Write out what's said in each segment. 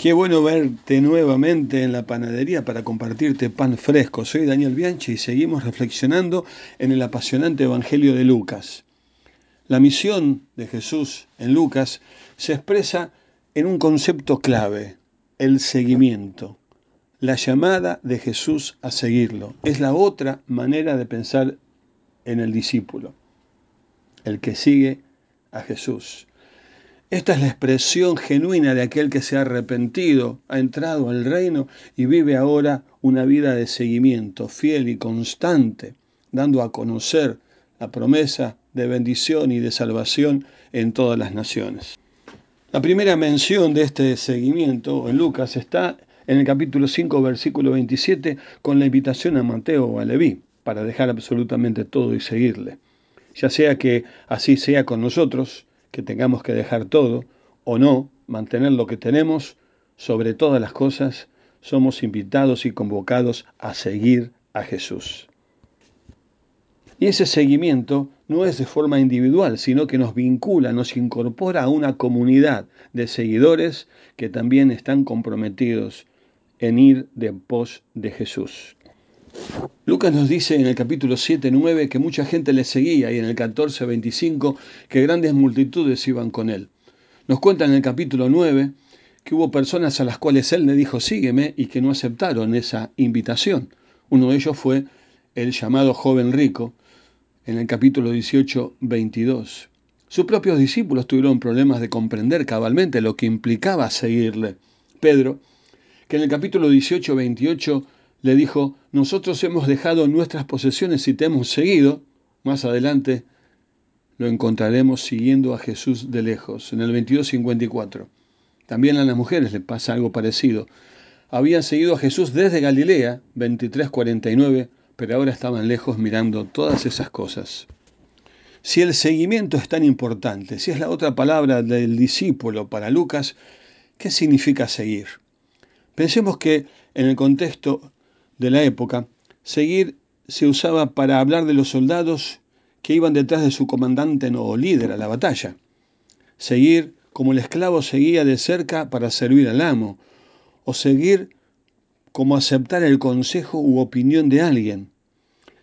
Qué bueno verte nuevamente en la panadería para compartirte pan fresco. Soy Daniel Bianchi y seguimos reflexionando en el apasionante Evangelio de Lucas. La misión de Jesús en Lucas se expresa en un concepto clave, el seguimiento. La llamada de Jesús a seguirlo. Es la otra manera de pensar en el discípulo, el que sigue a Jesús. Esta es la expresión genuina de aquel que se ha arrepentido, ha entrado al reino y vive ahora una vida de seguimiento fiel y constante, dando a conocer la promesa de bendición y de salvación en todas las naciones. La primera mención de este seguimiento en Lucas está en el capítulo 5, versículo 27, con la invitación a Mateo o a Leví para dejar absolutamente todo y seguirle. Ya sea que así sea con nosotros, que tengamos que dejar todo o no, mantener lo que tenemos, sobre todas las cosas, somos invitados y convocados a seguir a Jesús. Y ese seguimiento no es de forma individual, sino que nos vincula, nos incorpora a una comunidad de seguidores que también están comprometidos en ir de pos de Jesús. Lucas nos dice en el capítulo 7, 9 que mucha gente le seguía y en el 14, 25 que grandes multitudes iban con él. Nos cuenta en el capítulo 9 que hubo personas a las cuales él le dijo sígueme y que no aceptaron esa invitación. Uno de ellos fue el llamado joven rico en el capítulo 18, 22. Sus propios discípulos tuvieron problemas de comprender cabalmente lo que implicaba seguirle. Pedro, que en el capítulo 18, 28 le dijo, nosotros hemos dejado nuestras posesiones y te hemos seguido. Más adelante lo encontraremos siguiendo a Jesús de lejos, en el 22.54. También a las mujeres le pasa algo parecido. Habían seguido a Jesús desde Galilea, 23.49, pero ahora estaban lejos mirando todas esas cosas. Si el seguimiento es tan importante, si es la otra palabra del discípulo para Lucas, ¿qué significa seguir? Pensemos que en el contexto de la época, seguir se usaba para hablar de los soldados que iban detrás de su comandante o líder a la batalla. Seguir como el esclavo seguía de cerca para servir al amo, o seguir como aceptar el consejo u opinión de alguien.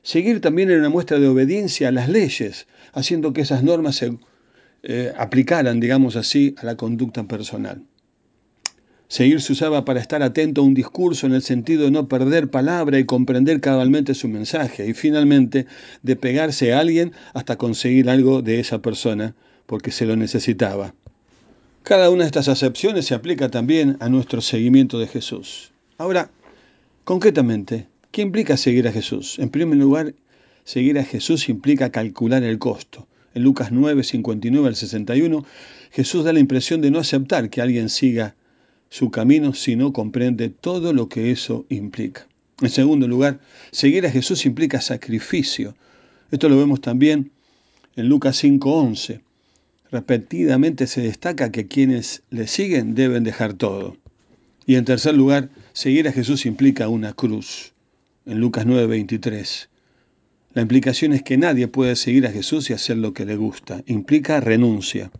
Seguir también era una muestra de obediencia a las leyes, haciendo que esas normas se eh, aplicaran, digamos así, a la conducta personal. Seguir se usaba para estar atento a un discurso en el sentido de no perder palabra y comprender cabalmente su mensaje y finalmente de pegarse a alguien hasta conseguir algo de esa persona porque se lo necesitaba. Cada una de estas acepciones se aplica también a nuestro seguimiento de Jesús. Ahora, concretamente, ¿qué implica seguir a Jesús? En primer lugar, seguir a Jesús implica calcular el costo. En Lucas 9, 59 al 61, Jesús da la impresión de no aceptar que alguien siga su camino si no comprende todo lo que eso implica. En segundo lugar, seguir a Jesús implica sacrificio. Esto lo vemos también en Lucas 5:11. Repetidamente se destaca que quienes le siguen deben dejar todo. Y en tercer lugar, seguir a Jesús implica una cruz. En Lucas 9:23. La implicación es que nadie puede seguir a Jesús y hacer lo que le gusta. Implica renuncia.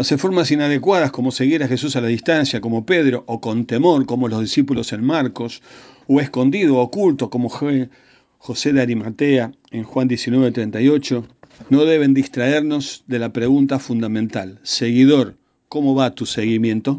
Hace formas inadecuadas como seguir a Jesús a la distancia, como Pedro, o con temor, como los discípulos en Marcos, o escondido, oculto, como José de Arimatea en Juan 19:38, no deben distraernos de la pregunta fundamental. Seguidor, ¿cómo va tu seguimiento?